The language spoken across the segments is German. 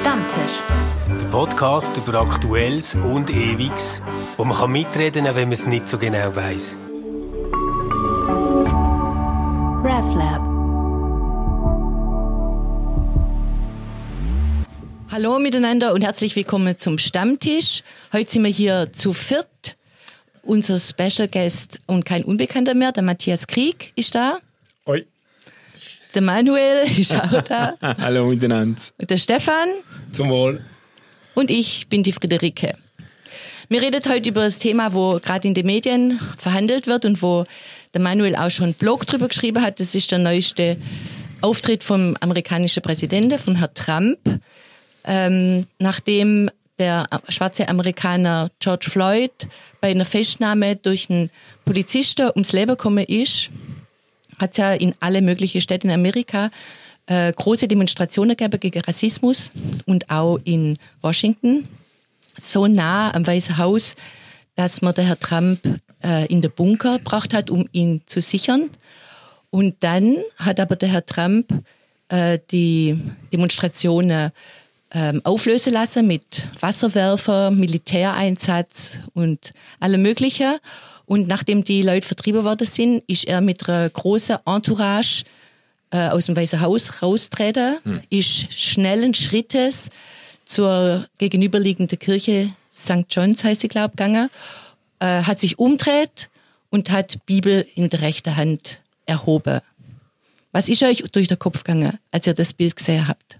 Stammtisch. Der Podcast über Aktuelles und Ewiges, wo man kann mitreden kann, wenn man es nicht so genau weiß. RefLab. Hallo miteinander und herzlich willkommen zum Stammtisch. Heute sind wir hier zu viert. Unser Special Guest und kein Unbekannter mehr, der Matthias Krieg ist da. Der Manuel ist auch da. Hallo miteinander. Und der Stefan. Zum Wohl. Und ich bin die Friederike. Wir reden heute über das Thema, wo gerade in den Medien verhandelt wird und wo der Manuel auch schon einen Blog drüber geschrieben hat. Das ist der neueste Auftritt vom amerikanischen Präsidenten, von Herrn Trump. Ähm, nachdem der schwarze Amerikaner George Floyd bei einer Festnahme durch einen Polizisten ums Leben gekommen ist, hat es ja in alle möglichen Städte in Amerika äh, große Demonstrationen gegeben gegen Rassismus und auch in Washington, so nah am Weißen Haus, dass man der Herr Trump äh, in den Bunker gebracht hat, um ihn zu sichern. Und dann hat aber der Herr Trump äh, die Demonstrationen ähm, auflösen lassen mit Wasserwerfer, Militäreinsatz und allem Mögliche. Und nachdem die Leute vertrieben worden sind, ist er mit einer großen Entourage äh, aus dem Weißen Haus raustreten, hm. ist schnellen Schrittes zur gegenüberliegenden Kirche St. John's, heißt sie, glaube ich, gegangen, äh, hat sich umdreht und hat Bibel in der rechten Hand erhoben. Was ist euch durch den Kopf gegangen, als ihr das Bild gesehen habt?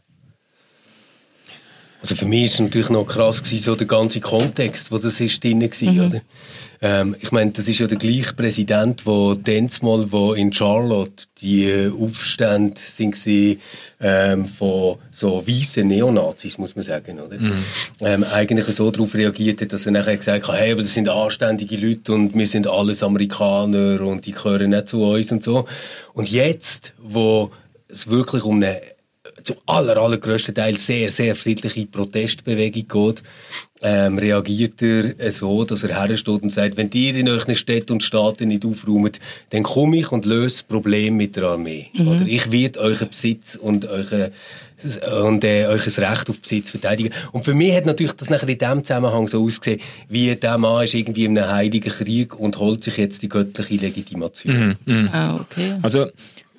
Also für mich ist natürlich noch krass gewesen, so der ganze Kontext, wo das ist drin war, mhm. oder? Ähm, ich meine, das ist ja der gleiche Präsident, wo mal, wo in Charlotte die äh, Aufstände sind gewesen, ähm, von so weißen Neonazis, muss man sagen, oder? Mhm. Ähm, eigentlich so darauf reagiert hat, dass er nachher gesagt hat, hey, aber das sind anständige Leute und wir sind alles Amerikaner und die gehören nicht zu uns und so. Und jetzt, wo es wirklich um eine zum aller, allergrößten Teil sehr, sehr friedliche Protestbewegung geht, ähm, reagiert er so, dass er hersteht und sagt, wenn ihr in euren Städten und Staaten nicht aufräumt, dann komme ich und löse das Problem mit der Armee. Mhm. Oder ich werde euren Besitz und eure und äh, euch Recht auf Besitz verteidigen. Und für mich hat natürlich das nachher in dem Zusammenhang so ausgesehen, wie der Mann ist irgendwie in einem heiligen Krieg und holt sich jetzt die göttliche Legitimation. Mhm, mh. Ah, okay. Also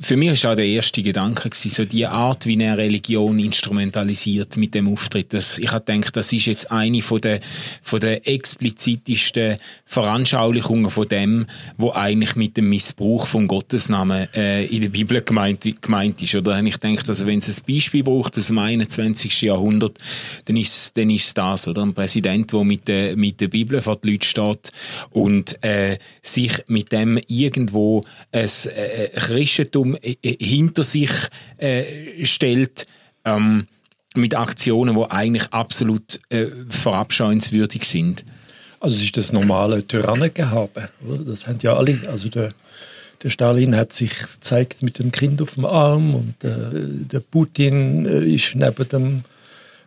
für mich war auch der erste Gedanke gewesen, so die Art, wie er Religion instrumentalisiert mit dem Auftritt. Das, ich habe gedacht, das ist jetzt eine von der, von der explizitesten Veranschaulichungen von dem, wo eigentlich mit dem Missbrauch vom Gottesnamen äh, in der Bibel gemeint, gemeint ist. Oder ich denke, also wenn es ein Beispiel braucht aus dem 21. Jahrhundert, dann ist dann ist das, oder ein Präsident, der mit der mit der Bibel vor die Leute steht und äh, sich mit dem irgendwo ein äh, Christentum äh, äh, hinter sich äh, stellt, ähm, mit Aktionen, die eigentlich absolut äh, verabscheuenswürdig sind. Also es ist das normale Tyrannengehabe? Das haben ja alle, also der, der Stalin hat sich gezeigt mit dem Kind auf dem Arm und äh, der Putin äh, ist neben dem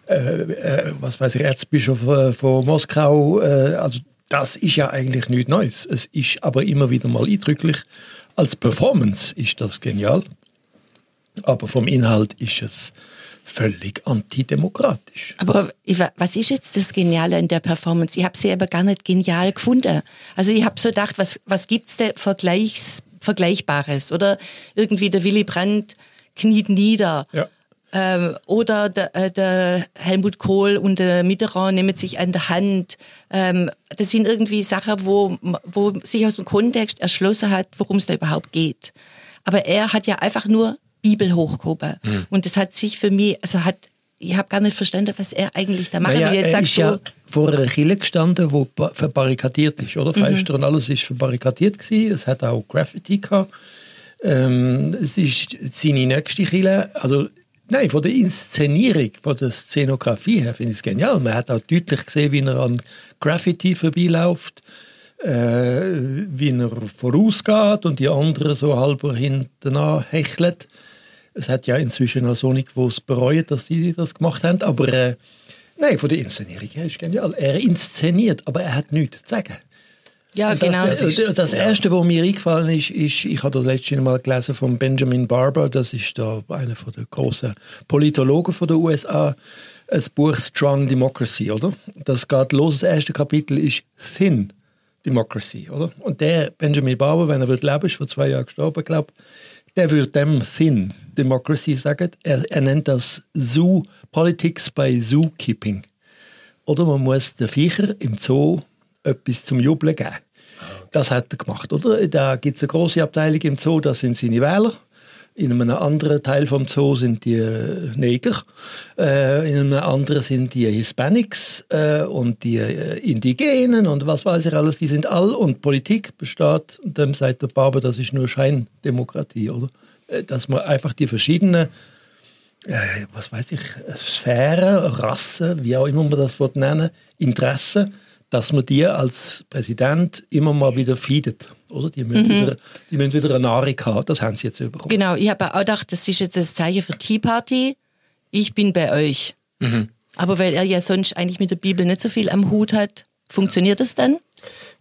äh, was weiß ich, Erzbischof von Moskau, also das ist ja eigentlich nichts Neues. Es ist aber immer wieder mal eindrücklich, als Performance ist das genial, aber vom Inhalt ist es völlig antidemokratisch. Aber was ist jetzt das Geniale in der Performance? Ich habe sie aber gar nicht genial gefunden. Also ich habe so gedacht, was, was gibt es Vergleichs, Vergleichbares? Oder irgendwie der Willy Brandt kniet nieder. Ja. Ähm, oder der, äh, der, Helmut Kohl und der Mitterrand nehmen sich an der Hand. Ähm, das sind irgendwie Sachen, wo, wo sich aus dem Kontext erschlossen hat, worum es da überhaupt geht. Aber er hat ja einfach nur Bibel hochgehoben. Mhm. Und das hat sich für mich, also hat ich habe gar nicht verstanden, was er eigentlich da macht. Naja, jetzt er ist ja vor einer Kille gestanden, wo verbarrikadiert ist, oder? Mhm. Fenster und alles ist verbarrikadiert gewesen. Es hat auch Graffiti gehabt. Ähm, es ist seine nächste Kille, also Nein, von der Inszenierung, von der Szenografie her finde ich es genial. Man hat auch deutlich gesehen, wie er an Graffiti vorbeiläuft, äh, wie er vorausgeht und die anderen so halber hinten hechelt. Es hat ja inzwischen auch Sonic, wo es bereut, dass die das gemacht haben, aber äh, nein, von der Inszenierung her ist genial. Er inszeniert, aber er hat nichts zu sagen. Ja, genau. Das, das, das Erste, was mir eingefallen ist, ist, ich habe das letzte Mal gelesen von Benjamin Barber, das ist da einer von der großen Politologen von der USA, ein Buch Strong Democracy, oder? Das geht los, das erste Kapitel ist Thin Democracy, oder? Und der Benjamin Barber, wenn er wird leben, ist vor zwei Jahren gestorben, glaube der würde dem Thin Democracy sagen. Er, er nennt das Zoo Politics by Zookeeping. Oder man muss den Viecher im Zoo etwas zum Jubeln geben. Das hat er gemacht, oder? Da gibt es eine große Abteilung im Zoo, das sind seine Wähler. In einem anderen Teil vom Zoo sind die äh, Neger, äh, in einem anderen sind die Hispanics äh, und die äh, Indigenen und was weiß ich alles, die sind all und Politik besteht, und dem sagt der Barber, das ist nur Scheindemokratie, oder? Äh, Dass man einfach die verschiedenen äh, was weiß ich, Sphären, Rassen, wie auch immer man das nennen Interessen, dass man die als Präsident immer mal wieder feedet. Oder? Die, müssen wieder, die müssen wieder eine Nahrung haben. Das haben sie jetzt bekommen. Genau, ich habe auch gedacht, das ist jetzt das Zeichen für Tea Party. Ich bin bei euch. Aber weil er ja sonst eigentlich mit der Bibel nicht so viel am Hut hat, funktioniert das dann?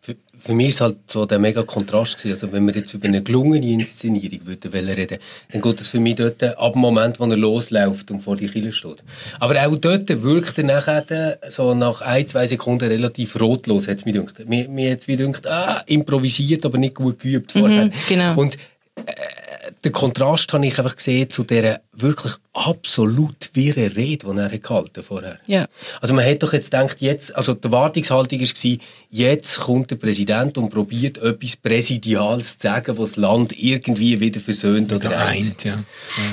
Für, für mich ist halt so der mega Kontrast gewesen. Also wenn wir jetzt über eine gelungene Inszenierung würden wollen reden, dann geht das für mich dort ab dem Moment, wo er losläuft und vor die Kille steht. Aber auch dort wirkt er nachher so nach ein, zwei Sekunden relativ rotlos, hat es mir gedacht. Mir, mir hat es wie gedacht, ah, improvisiert, aber nicht gut geübt vorher. genau. Und äh, den Kontrast habe ich einfach gesehen zu dieser wirklich absolut wirren Rede, die er hat gehalten vorher. Ja. Also man hätte doch jetzt gedacht, jetzt, also die Erwartungshaltung war, jetzt kommt der Präsident und probiert etwas Präsidiales zu sagen, was das Land irgendwie wieder versöhnt oder eint. Geeint, ja.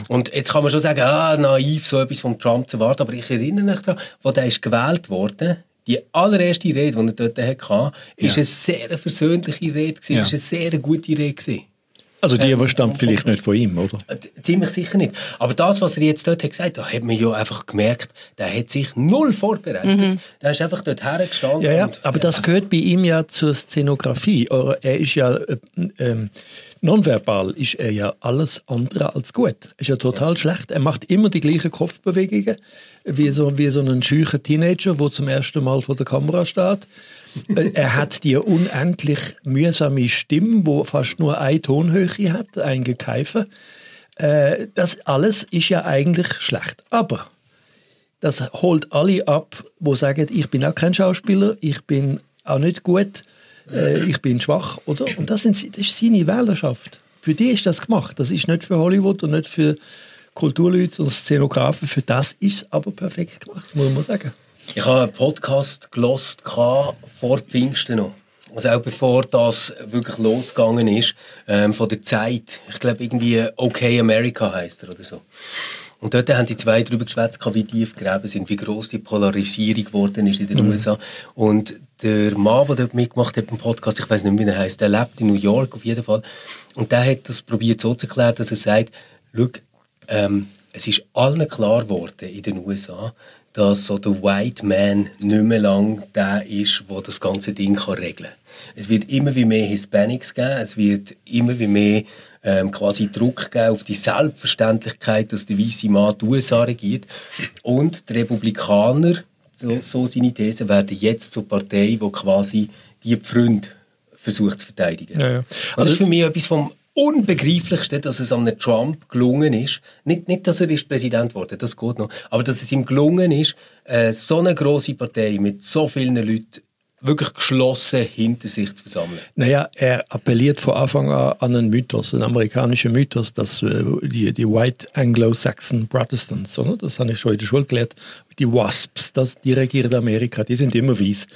Und jetzt kann man schon sagen, ah, naiv, so etwas von Trump zu warten, aber ich erinnere mich daran, wo der ist gewählt worden, die allererste Rede, die er dort hatte, ist eine sehr versöhnliche Rede. Ja. War eine sehr gute Rede. Also die, die stammt vielleicht nicht von ihm, oder? Äh, Ziemlich sicher nicht. Aber das, was er jetzt dort hat gesagt hat, da hat man ja einfach gemerkt, der hat sich null vorbereitet. Der ist einfach dort hergestanden. Ja, ja, aber das gehört bei ihm ja zur Szenografie. Oder Er ist ja äh, ähm, nonverbal ist er ja alles andere als gut. Er ist ja total schlecht. Er macht immer die gleichen Kopfbewegungen wie so, wie so ein scheucher Teenager, der zum ersten Mal vor der Kamera steht. Äh, er hat die unendlich mühsame Stimme, wo fast nur eine Tonhöhe hat, ein Gekeife. Äh, das alles ist ja eigentlich schlecht. Aber das holt alle ab, wo sagen, ich bin auch kein Schauspieler, ich bin auch nicht gut, äh, ich bin schwach, oder? Und das, sind, das ist seine Wählerschaft. Für die ist das gemacht. Das ist nicht für Hollywood und nicht für Kulturleute und Szenografen. Für das ist es aber perfekt gemacht, muss man sagen. Ich habe einen Podcast gelost vor Pfingsten noch. Also auch bevor das wirklich losgegangen ist, ähm, von der Zeit. Ich glaube irgendwie Okay America heißt er oder so. Und dort haben die zwei darüber geschwätzt, wie tief gräben sind, wie groß die Polarisierung geworden ist in den USA. Und der Mann, der dort mitgemacht hat im Podcast, ich weiß nicht mehr, wie er heißt, der lebt in New York auf jeden Fall. Und der hat das probiert so zu erklären, dass er sagt, schau, ähm, es ist allen klar geworden in den USA, dass so der White Man nicht mehr lang der ist, der das ganze Ding kann regeln kann. Es wird immer wie mehr Hispanics geben, es wird immer wie mehr ähm, quasi Druck geben auf die Selbstverständlichkeit, dass der weiße Mann die USA regiert. Und die Republikaner, so, so seine These, werden jetzt zur Partei, die quasi die Pfründe versucht zu verteidigen. Ja, ja. Und das Also- ist für mich etwas vom Unbegreiflichsten, dass es an Trump gelungen ist. Nicht, nicht, dass er ist Präsident wurde, das geht noch. Aber dass es ihm gelungen ist, äh, so eine große Partei mit so vielen Leuten wirklich geschlossen hinter sich zu versammeln. Naja, er appelliert von Anfang an an einen Mythos, einen amerikanischen Mythos, dass äh, die, die White Anglo-Saxon Protestants, oder? das habe ich schon in der Schule gelernt, die Wasps, das, die regieren Amerika, die sind immer weiß.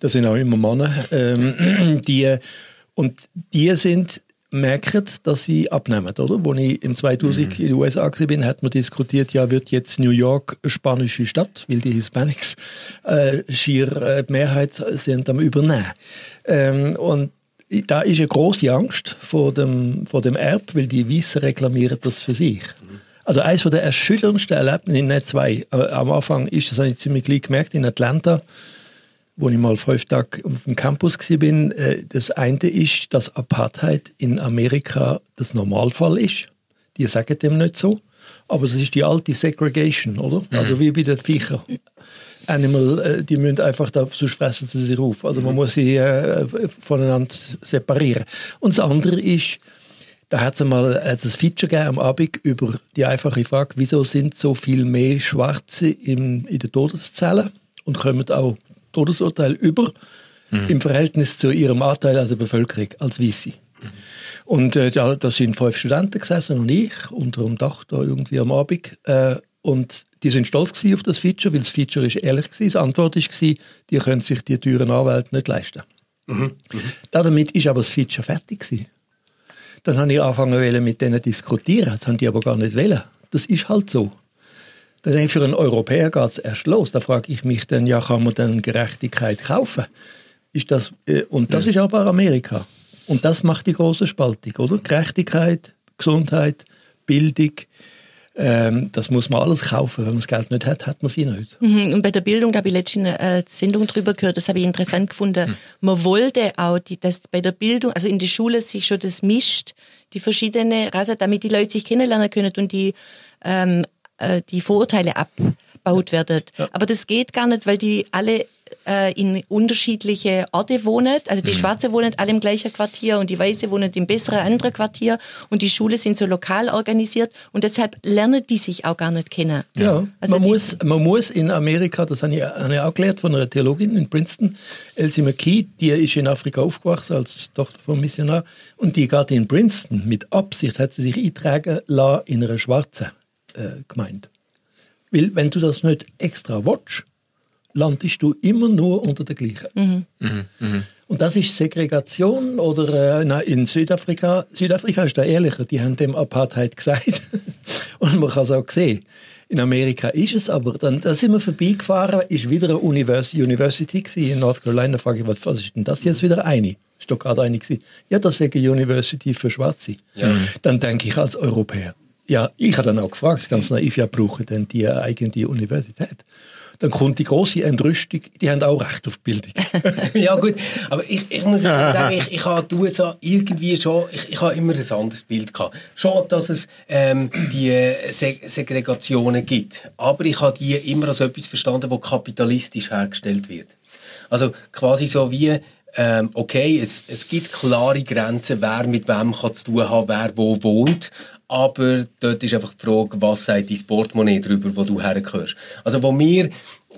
Das sind auch immer Männer. Ähm, die, und die sind merken, dass sie abnehmen, oder? Als ich im 2000 in den USA war, hat man diskutiert, ja, wird jetzt New York eine spanische Stadt, weil die Hispanics äh, schier äh, die Mehrheit sind am Übernehmen. Ähm, und da ist eine große Angst vor dem, vor dem Erb, weil die Weißen reklamieren das für sich. Also eines der erschütterndsten Erlebnisse, nicht zwei, aber am Anfang ist das habe ich ziemlich gleich gemerkt, in Atlanta, wo ich mal fünf Tage auf dem Campus war, äh, das eine ist, dass Apartheid in Amerika das Normalfall ist. die sagen dem nicht so. Aber es ist die alte Segregation, oder? Mhm. Also wie bei den Viechern. Animal, äh, die müssen einfach da, sonst fressen sie sich auf. Also man muss sie äh, voneinander separieren. Und das andere ist, da hat es mal äh, das Feature gegeben am Abend über die einfache Frage, wieso sind so viel mehr Schwarze in, in den Todeszellen und kommen auch Todesurteile über im Verhältnis zu ihrem Anteil an der Bevölkerung als Weiße. Und äh, da, da sind fünf Studenten gesessen und ich unter dem Dach da irgendwie am Abend. Äh, und die sind stolz gewesen auf das Feature, weil das Feature ist ehrlich gewesen. Die Antwort ist gewesen, die können sich die teuren Anwälte nicht leisten. Damit ist aber das Feature fertig gewesen. Dann habe ich angefangen mit denen zu diskutieren. Das haben die aber gar nicht wollen. Das ist halt so. Ich, für einen Europäer geht es erst los. Da frage ich mich dann, ja, kann man dann Gerechtigkeit kaufen? Ist das, äh, und das ist aber Amerika. Und das macht die große Spaltung, oder? Gerechtigkeit, Gesundheit, Bildung, ähm, das muss man alles kaufen. Wenn man das Geld nicht hat, hat man sie nicht. Mhm, Und bei der Bildung, da habe ich letztens eine äh, Sendung drüber gehört, das habe ich interessant gefunden. Man wollte auch, die, dass bei der Bildung, also in der Schule sich schon das mischt, die verschiedenen Rassen, damit die Leute sich kennenlernen können und die, ähm, äh, die Vorurteile abbaut werden. Aber das geht gar nicht, weil die alle äh, in unterschiedliche Orte wohnen. Also die Schwarze wohnen alle im gleichen Quartier und die Weiße wohnen im besseren anderen Quartier. Und die Schule sind so lokal organisiert. Und deshalb lernen die sich auch gar nicht kennen. Ja, Also man, muss, man muss in Amerika, das habe ich, habe ich auch gelernt von einer Theologin in Princeton, Elsie McKee, die ist in Afrika aufgewachsen als Tochter vom Missionar. Und die geht in Princeton mit Absicht, hat sie sich eintragen lassen in einer schwarzen äh, Gemeinde. Weil wenn du das nicht extra willst, landest du immer nur unter der gleichen. Und das ist Segregation oder äh, nein, in Südafrika. Südafrika ist da ehrlicher, die haben dem Apartheid gesagt. Und man kann es auch sehen. In Amerika ist es aber, dann, da sind wir vorbeigefahren, ist wieder eine Univers University gewesen in North Carolina. Da frage ich, was, was ist denn das jetzt wieder eine? Ist doch gerade eine gewesen. Ja, das ist eine University für Schwarze. Dann denke ich als Europäer, ja, ich habe dann auch gefragt, ganz naiv, ja, brauchen denn die eine eigene Universität? Dann kommt die große Entrüstung, die haben auch Recht auf Bildung. ja gut, aber ich, ich muss sagen, ich, ich habe die USA irgendwie schon, ich, ich habe immer ein anderes Bild gehabt. Schon, dass es ähm, die Se Segregationen gibt, aber ich habe die immer als etwas verstanden, das kapitalistisch hergestellt wird. Also quasi so wie, ähm, okay, es, es gibt klare Grenzen, wer mit wem kann zu tun haben, wer wo wohnt, aber dort ist einfach die Frage, was sagt dein Portemonnaie darüber, wo du hergehörst. Also wo wir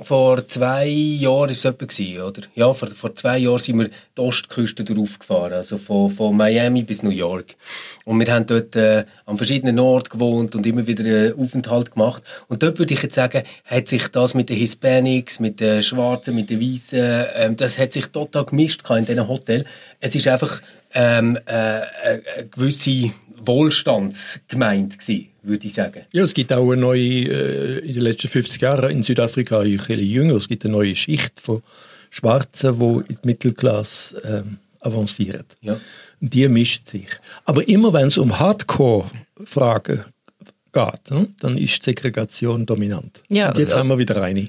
vor zwei Jahren ist es gewesen, oder? Ja, vor, vor zwei Jahren sind wir die Ostküste drauf gefahren, also von, von Miami bis New York. Und wir haben dort äh, an verschiedenen Orten gewohnt und immer wieder äh, Aufenthalt gemacht. Und dort würde ich jetzt sagen, hat sich das mit den Hispanics, mit den Schwarzen, mit den Weißen, ähm, das hat sich total gemischt in diesen Hotels. Es ist einfach ähm, äh, eine gewisse Wohlstandsgemeinde gewesen, würde ich sagen. Ja, es gibt auch eine neue, äh, in den letzten 50 Jahren in Südafrika, ein bisschen jünger, es gibt eine neue Schicht von Schwarzen, die in die Mittelklasse ähm, avancieren. Ja. Die mischen sich. Aber immer wenn es um Hardcore-Fragen geht, ne, dann ist die Segregation dominant. Ja. Und jetzt haben wir wieder eine.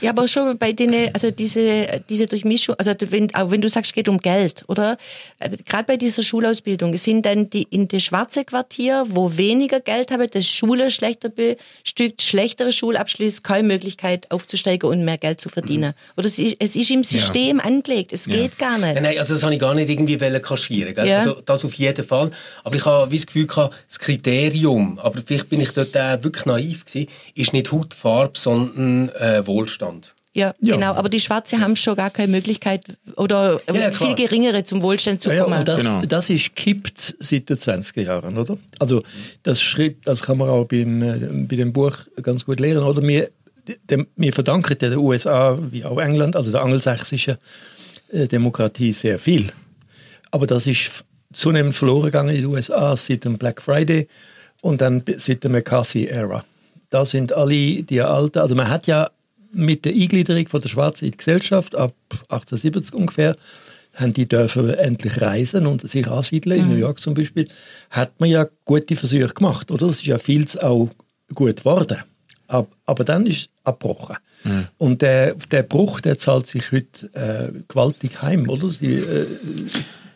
Ja, aber schon bei denen, also diese, diese Durchmischung, also wenn, auch wenn du sagst, es geht um Geld, oder? Äh, Gerade bei dieser Schulausbildung, es sind dann die in das schwarze Quartier, wo weniger Geld haben, das Schule schlechter bestückt, schlechtere Schulabschlüsse, keine Möglichkeit aufzusteigen und mehr Geld zu verdienen. Oder es ist, es ist im System angelegt, es geht gar nicht. Nein, nein, also das habe ich gar nicht irgendwie kaschieren. Gell? Ja. Also das auf jeden Fall. Aber ich habe wie das Gefühl gehabt, das Kriterium, aber vielleicht bin ich dort äh, wirklich naiv gewesen, ist nicht Hautfarbe, sondern äh, Wohlstand. Ja, Ja. genau. Aber die Schwarze haben schon gar keine Möglichkeit oder Ja, viel geringere zum Wohlstand zu Ja, ja, kommen. und das, Genau. das ist kippt seit den 20er Jahren, oder? Also das schreibt, das kann man auch beim, äh, bei dem Buch ganz gut lernen, oder? Wir, dem, wir verdanken den USA wie auch England, also der angelsächsischen äh, Demokratie sehr viel. Aber das ist zunehmend verloren gegangen in den USA seit dem Black Friday und dann seit der McCarthy-Ära. Da sind alle die alten, also man hat ja mit der Eingliederung von der Schwarzen in die Gesellschaft ab 1870 ungefähr, haben die dürfen endlich reisen und sich ansiedeln, in New York zum Beispiel, hat man ja gute Versuche gemacht, oder? Es ist ja vieles auch gut geworden. Ab, aber dann ist es abgebrochen. Und der, der Bruch, der zahlt sich heute äh, gewaltig heim, oder? Sie, äh,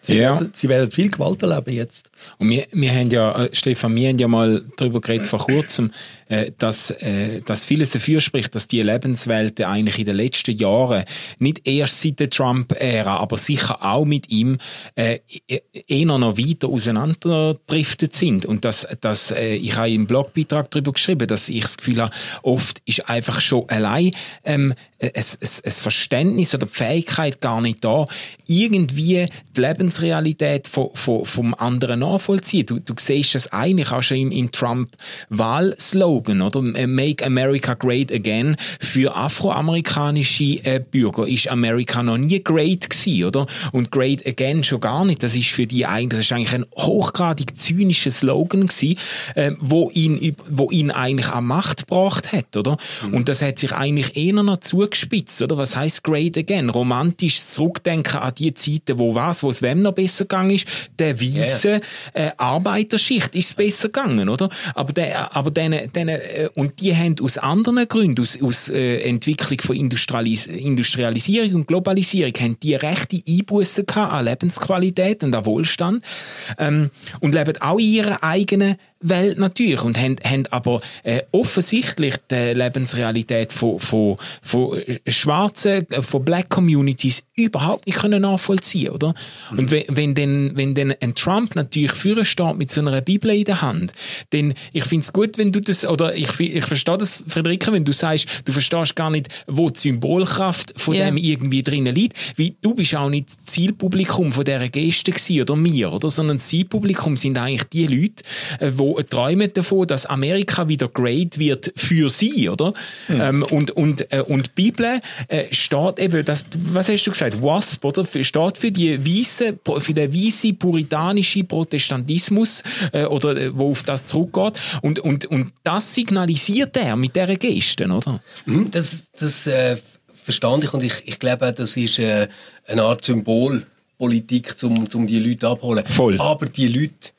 Sie, Ja. werden, sie werden viel Gewalt erleben jetzt. Und wir, wir haben ja, äh, Stefan, wir haben ja mal darüber geredet vor kurzem, äh, dass, äh, dass vieles dafür spricht, dass die Lebenswelten eigentlich in den letzten Jahren, nicht erst seit der Trump-Ära, aber sicher auch mit ihm, äh, e- eher noch weiter auseinanderdriftet sind. Und dass, dass äh, ich habe im Blogbeitrag darüber geschrieben, dass ich das Gefühl habe, oft ist einfach schon allein ähm, ein, ein, ein Verständnis oder die Fähigkeit gar nicht da, irgendwie die Lebensrealität von, von, vom anderen nachvollziehen. Du, du siehst das eigentlich auch schon im, im Trump-Wahlslogan, oder? Make America Great Again. Für afroamerikanische äh, Bürger ist Amerika noch nie great gewesen, oder? Und Great Again schon gar nicht. Das ist für die eigentlich, das ist eigentlich ein hochgradig zynischer Slogan gewesen, äh, wo ihn, wo ihn eigentlich an Macht gebracht hat, oder? Und das hat sich eigentlich eher noch zugespitzt, oder? Was heißt Great Again? Romantisch zurückdenken an die Zeiten, wo was, wo es wem noch besser gegangen ist, der weißen äh, Arbeiterschicht ist es besser gegangen, oder? Aber der, aber denen, denen, äh, und die haben aus anderen Gründen, aus, aus äh, Entwicklung von Industrialis Industrialisierung und Globalisierung, haben die rechte Einbußen gehabt an Lebensqualität und an Wohlstand ähm, und leben auch in ihrer eigenen Welt natürlich und haben, haben aber äh, offensichtlich die Lebensrealität von, von, von schwarzen, von Black Communities überhaupt nicht können nachvollziehen, oder? Und wenn, wenn dann, wenn dann ein Trump natürlich führen steht mit so einer Bibel in der Hand, dann, ich finde es gut, wenn du das, oder ich, ich verstehe das, Friederike, wenn du sagst, du verstehst gar nicht, wo die Symbolkraft von Ja. dem irgendwie drinnen liegt, wie du bist auch nicht das Zielpublikum von dieser Geste gewesen, oder mir, oder? Sondern das Zielpublikum sind eigentlich die Leute, äh, wo träumen davon, dass Amerika wieder great wird für sie, oder? Ähm, und, und, äh, und die Bibel äh, steht eben, das, was hast du gesagt, WASP, oder? Für- Steht für die weisse, für den weisse puritanische Protestantismus, äh, oder, äh, wo auf das zurückgeht. Und, und, und das signalisiert er mit dieser Geste, oder? Mhm, Das, das äh, verstand ich und ich, ich glaube, das ist äh, eine Art Symbolpolitik, um, um die Leute abzuholen. Voll. Aber die Leute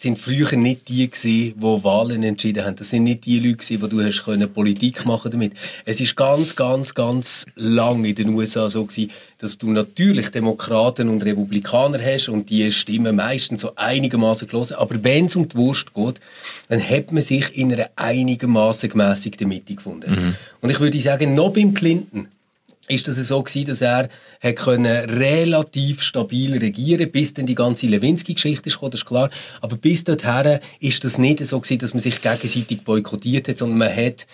sind früher nicht die gewesen, die Wahlen entschieden haben. Das sind nicht die Leute gewesen, wo du hast können Politik machen damit. Es ist ganz, ganz, ganz lang in den USA so gewesen, dass du natürlich Demokraten und Republikaner hast und die stimmen meistens so einigermaßen gelesen. Aber wenn es um die Wurst geht, dann hat man sich in einer einigermaßen gemäßigten Mitte gefunden. Und ich würde sagen, noch beim Clinton ist das so gewesen, dass er hat können relativ stabil regieren bis dann die ganze Lewinsky-Geschichte ist gekommen, das ist klar. Aber bis dorthin ist das nicht so gewesen, dass man sich gegenseitig boykottiert hat, sondern man hat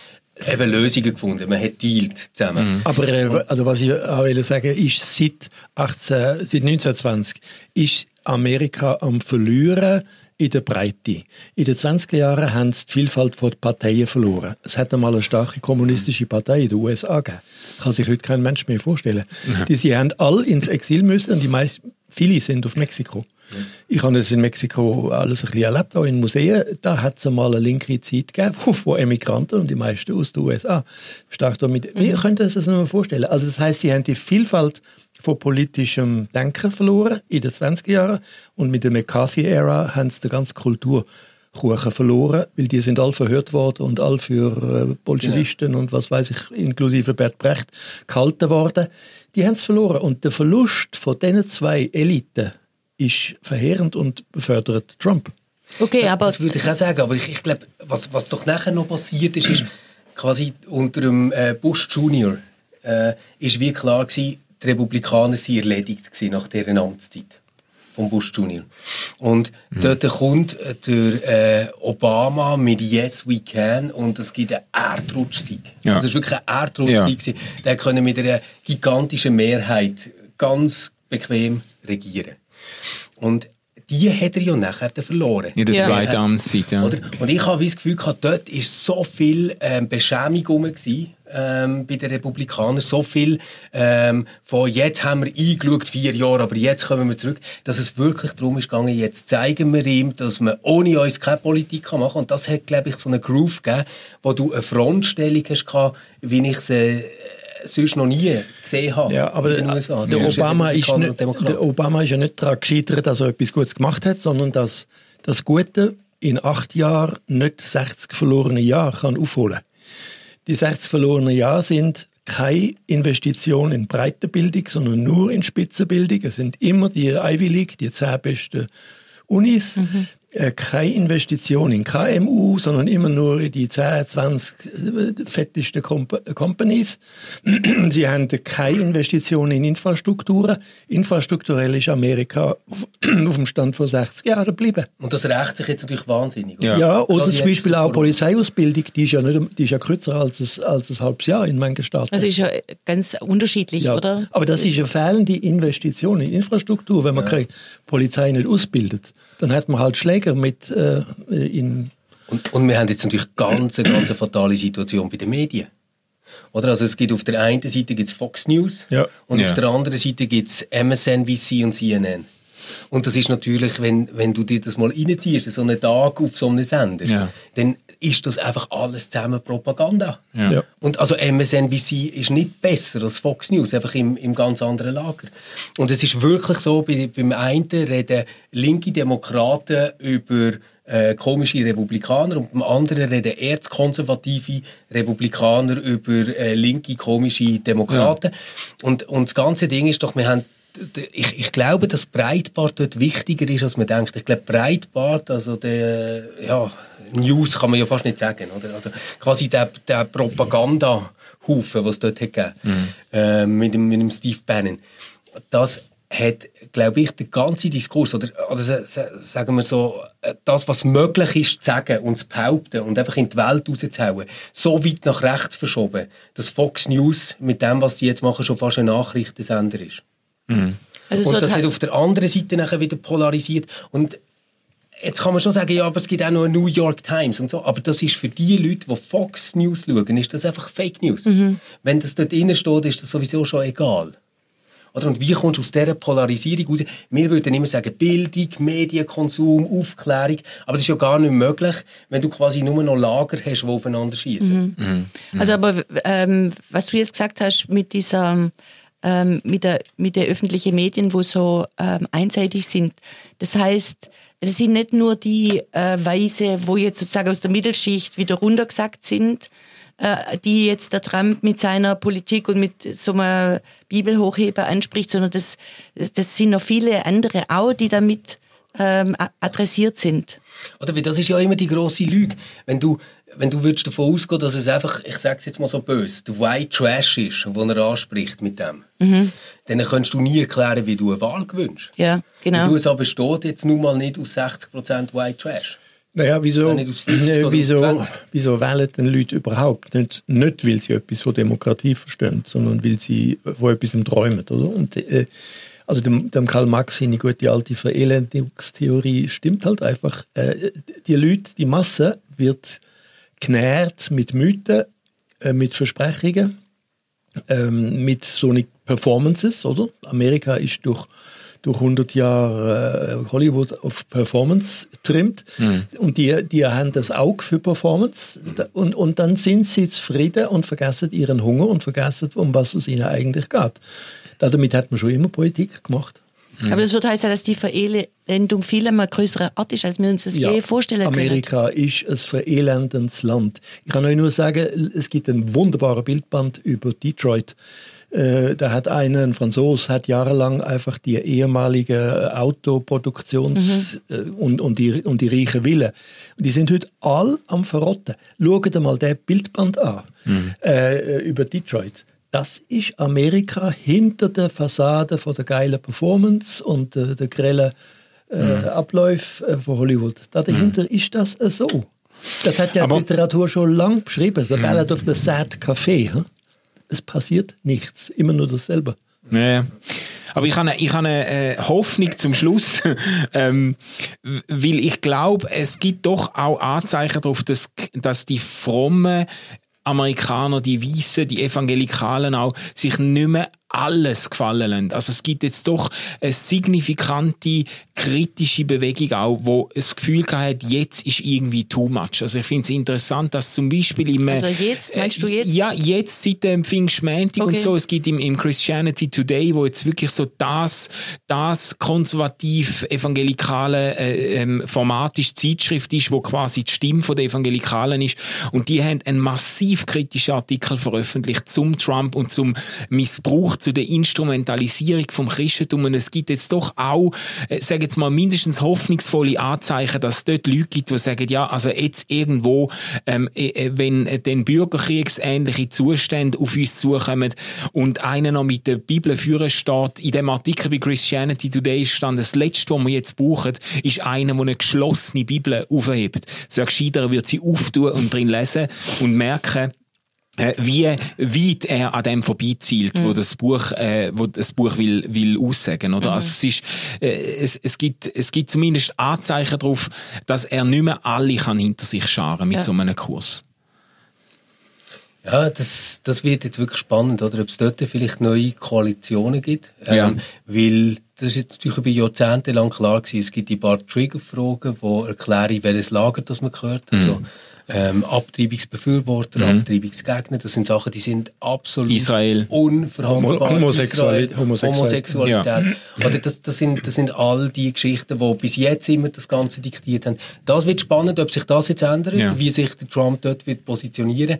eben Lösungen gefunden, man hat dealt zusammen. Aber äh, also was ich auch will sagen ist, seit, 18, seit 1920 ist Amerika am Verlieren in der Breite. In den 20er Jahren haben sie die Vielfalt von Parteien verloren. Es hat einmal eine starke kommunistische Partei in den USA gegeben. Kann sich heute kein Mensch mehr vorstellen. Die, sie haben alle ins Exil müssen und die meisten, viele sind auf Mexiko. Ich habe das in Mexiko alles ein bisschen erlebt, auch in Museen. Da hat es einmal eine linke Zeit gegeben, wo, Emigranten und die meisten aus den USA stark damit. Wir können uns das nur vorstellen. Also das heißt, sie haben die Vielfalt von politischem Denken verloren in den 20er Jahren und mit der McCarthy-Ära haben sie die ganze Kultur Kuchen verloren, weil die sind alle verhört worden und alle für äh, Bolschewisten und was weiß ich, inklusive Bert Brecht, gehalten worden. Die haben es verloren. Und der Verlust von diesen zwei Eliten ist verheerend und befördert Trump. Okay, aber Das würde ich auch sagen, aber ich, ich glaube, was, was doch nachher noch passiert ist, ist quasi unter dem äh, Bush Junior äh, ist wie klar gewesen, die Republikaner sind erledigt gewesen nach deren Amtszeit von Bush Junior. Und dort kommt äh, der äh, Obama mit Yes We Can und es gibt einen Erdrutschsieg. Ja. Das ist wirklich ein Erdrutschsieg. gewesen. Der können mit einer gigantischen Mehrheit ganz bequem regieren. Und die hat er ja nachher verloren. In der Ja. zweiten Amtszeit, ja. Oder? Und ich habe das Gefühl gehabt, dort war so viel ähm, Beschämung rum gewesen, ähm, bei den Republikanern, so viel ähm, von jetzt haben wir eingeschaut, vier Jahre, aber jetzt kommen wir zurück, dass es wirklich darum ist gegangen, jetzt zeigen wir ihm, dass man ohne uns keine Politik kann machen kann. Und das hat, glaube ich, so einen Groove gegeben, wo du eine Frontstellung hast gehabt, wie ich sie äh, sonst noch nie gesehen habe Ja, aber in den USA. der, Zwischen Obama ist und nicht, der Obama ist ja nicht daran gescheitert, dass er etwas Gutes gemacht hat, sondern dass das Gute in acht Jahren nicht 60 verlorene Jahre kann aufholen Die 60 verlorenen Jahre sind keine Investition in Breitenbildung, sondern nur in Spitzenbildung. Es sind immer die Ivy League, die zehn besten Unis. Mhm keine Investition in KMU, sondern immer nur in die 10, 20 äh, fettesten Comp Companies. Sie haben keine Investition in Infrastrukturen. Infrastrukturell ist Amerika auf, dem Stand von 60 Jahren geblieben. Und das rächt sich jetzt natürlich wahnsinnig. Oder? Ja, ja oder zum Beispiel auch Polizeiausbildung, die ist ja, nicht, die ist ja kürzer als ein, als ein halbes Jahr in manchen Staaten. Das ist ja ganz unterschiedlich, ja, oder? Aber das ist eine fehlende Investition in Infrastruktur, wenn man ja. keine Polizei nicht ausbildet dann hat man halt Schläger mit äh, in und, und wir haben jetzt natürlich ganz, eine ganz fatale Situation bei den Medien. Oder? Also es gibt auf der einen Seite gibt's Fox News ja. und ja. auf der anderen Seite gibt es MSNBC und CNN. Und das ist natürlich, wenn, wenn du dir das mal reinziehst, so einen Tag auf so einem Sender, ja. dann ist das einfach alles zusammen Propaganda. Ja. Und also MSNBC ist nicht besser als Fox News, einfach im, im ganz anderen Lager. Und es ist wirklich so, bei, beim einen reden linke Demokraten über äh, komische Republikaner und beim anderen reden erzkonservative Republikaner über äh, linke komische Demokraten. Ja. Und, und das ganze Ding ist doch, wir haben ich, ich glaube, dass Breitbart dort wichtiger ist, als man denkt. Ich glaube, Breitbart, also der, ja, News kann man ja fast nicht sagen, oder? Also quasi der, der Propaganda-Haufen, was es dort hat gegeben, mhm. äh, mit, dem, mit dem Steve Bannon, das hat, glaube ich, der ganze Diskurs, oder, oder sagen wir so, das, was möglich ist, zu sagen und zu behaupten und einfach in die Welt rauszuhauen, so weit nach rechts verschoben, dass Fox News mit dem, was sie jetzt machen, schon fast ein Nachrichtensender ist. Mhm. Also und das hat auf der anderen Seite nachher wieder polarisiert. Und jetzt kann man schon sagen, ja, aber es gibt auch noch eine New York Times und so. Aber das ist für die Leute, die Fox News schauen, ist das einfach Fake News. Mhm. Wenn das dort drin steht, ist das sowieso schon egal. Oder? Und wie kommst du aus dieser Polarisierung raus? Wir würden immer sagen, Bildung, Medienkonsum, Aufklärung. Aber das ist ja gar nicht möglich, wenn du quasi nur noch Lager hast, die aufeinander schießen. Mhm. Mhm. Also aber ähm, was du jetzt gesagt hast mit dieser ähm, mit, der, mit der öffentlichen Medien, wo so ähm, einseitig sind. Das heißt, es sind nicht nur die äh, Weise, wo jetzt sozusagen aus der Mittelschicht wieder runtergesagt sind, äh, die jetzt der Trump mit seiner Politik und mit so einem Bibelhochheber anspricht, sondern das, das sind noch viele andere auch, die damit ähm, adressiert sind. Oder wie das ist ja immer die große Lüge. Wenn du wenn du würdest davon ausgehen, dass es einfach, ich sage es jetzt mal so böse, der White Trash ist, den er anspricht mit dem, mhm. dann kannst du nie erklären, wie du eine Wahl gewünscht. Ja, genau. Wie du es aber steht jetzt nun mal nicht aus 60% White Trash. Naja, wieso, äh, wieso, wieso wählen denn Leute überhaupt? Nicht, nicht, weil sie etwas von Demokratie verstehen, sondern weil sie von etwas träumen, oder? Und, äh, also dem, dem Karl Marx seine gute alte Verelendungstheorie stimmt halt einfach. Äh, die Leute, die Masse wird genährt mit Mythen, äh, mit Versprechungen, ähm, mit so Performances, oder? Amerika ist durch durch 100 Jahre äh, Hollywood auf Performance trimmt mhm. und die, die haben das Auge für Performance und, und dann sind sie zufrieden und vergessen ihren Hunger und vergessen, um was es ihnen eigentlich geht. Damit hat man schon immer Politik gemacht. Mhm. Aber das würde heißen, dass die Verelendung viel mehr größere Art ist, als wir uns das ja, je vorstellen können. Amerika ist ein verelendendes Land. Ich kann euch nur sagen, es gibt ein wunderbares Bildband über Detroit. Äh, da hat einer, ein Franzose, hat jahrelang einfach die ehemalige Autoproduktions- mhm. Äh, und, und, die, und die reichen Villen. Die sind heute all am Verrotten. Schaut mal das Bildband an mhm. äh, über Detroit das ist Amerika hinter der Fassade von der geilen Performance und äh, der grellen äh, mhm. Abläufe äh, von Hollywood. dahinter mhm. ist das äh, so. Das hat ja die Literatur schon lange beschrieben. The Ballad of the Sad Café. Hm? Es passiert nichts, immer nur dasselbe. Ja. Aber ich habe, ich habe eine äh, Hoffnung zum Schluss, ähm, weil ich glaube, es gibt doch auch Anzeichen darauf, dass, dass die frommen Amerikaner, die Weißen, die Evangelikalen auch, sich nicht mehr alles gefallen lassen. Also es gibt jetzt doch eine signifikante kritische Bewegung auch, wo das Gefühl hat, jetzt ist irgendwie too much. Also ich finde es interessant, dass zum Beispiel im... Also jetzt, meinst du jetzt? Ja, jetzt seit dem Pfingstmäntig Okay. und so. Es gibt im, im Christianity Today, wo jetzt wirklich so das, das konservativ-evangelikale äh, ähm, Format ist, Zeitschrift ist, wo quasi die Stimme der Evangelikalen ist. Und die haben einen massiv kritischen Artikel veröffentlicht zum Trump und zum Missbrauch, zu der Instrumentalisierung vom Christentum. Und es gibt jetzt doch auch, äh, sage jetzt mal, mindestens hoffnungsvolle Anzeichen, dass es dort Leute gibt, die sagen, ja, also jetzt irgendwo, ähm, äh, äh, wenn äh, dann bürgerkriegsähnliche Zustände auf uns zukommen und einer noch mit der Bibel führen steht, in dem Artikel bei Christianity Today stand, das Letzte, was wir jetzt brauchen, ist einer, der eine geschlossene Bibel aufhebt. So gescheiter wird sie auftun und drin lesen und merken, wie weit er an dem vorbeizielt, wo das Buch, äh, wo das Buch will, will aussagen, oder? Also es ist, äh, es, es gibt, es gibt zumindest Anzeichen darauf, dass er nicht mehr alle kann hinter sich scharen mit Ja. so einem Kurs. Ja, das, das wird jetzt wirklich spannend, oder? Ob es dort vielleicht neue Koalitionen gibt. Ähm, Ja. Weil das ist jetzt natürlich über Jahrzehnte lang klar gewesen. Es gibt die paar Triggerfragen, die erklären, welches Lager das man gehört. Also, ähm, Abtreibungsbefürworter, Abtreibungsgegner, das sind Sachen, die sind absolut Israel. unverhandelbar. Homo- Homosexualität- Israel, Homosexualität. Homosexualität. Oder das, das, sind, das sind all die Geschichten, die bis jetzt immer das Ganze diktiert haben. Das wird spannend, ob sich das jetzt ändert, Ja. wie sich der Trump dort wird positionieren.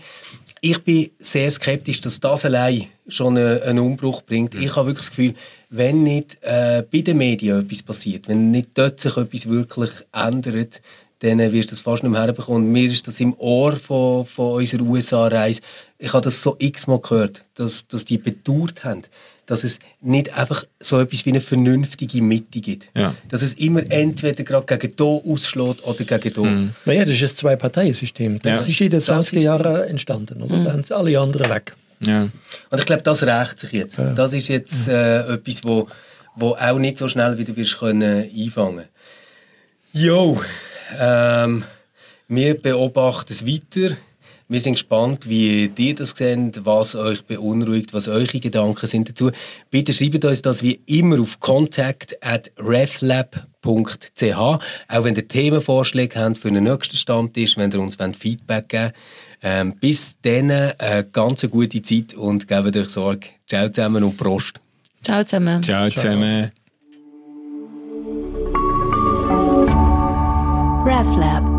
Ich bin sehr skeptisch, dass das allein schon einen, einen Umbruch bringt. Ich habe wirklich das Gefühl, wenn nicht äh, bei den Medien etwas passiert, wenn nicht dort sich etwas wirklich ändert, dann wirst du das fast nicht mehr herbekommen. Und Mir ist das im Ohr von, von unserer USA-Reise, ich habe das so x-mal gehört, dass, dass die bedauert haben, dass es nicht einfach so etwas wie eine vernünftige Mitte gibt. Ja. Dass es immer entweder gerade gegen da ausschlägt oder gegen da. Naja, das ist ein Zwei-Parteien-System. Das Ja. ist in den Das 20er ist- Jahren entstanden. Oder? Dann sind alle anderen weg. Ja. Und ich glaube, das rächt sich jetzt. Das ist jetzt äh, etwas, wo, wo auch nicht so schnell wieder wirst können einfangen. Jo, ähm, wir beobachten es weiter. Wir sind gespannt, wie ihr das seht, was euch beunruhigt, was eure Gedanken sind dazu. Bitte schreibt uns das wie immer auf contact at reflab.ch. Auch wenn ihr Themenvorschläge habt für den nächsten Stammtisch, wenn ihr uns wollt Feedback geben ähm, Bis dann eine ganz gute Zeit und gebt euch Sorge. Ciao zusammen und Prost. Ciao zusammen. Ciao zusammen. RefLab.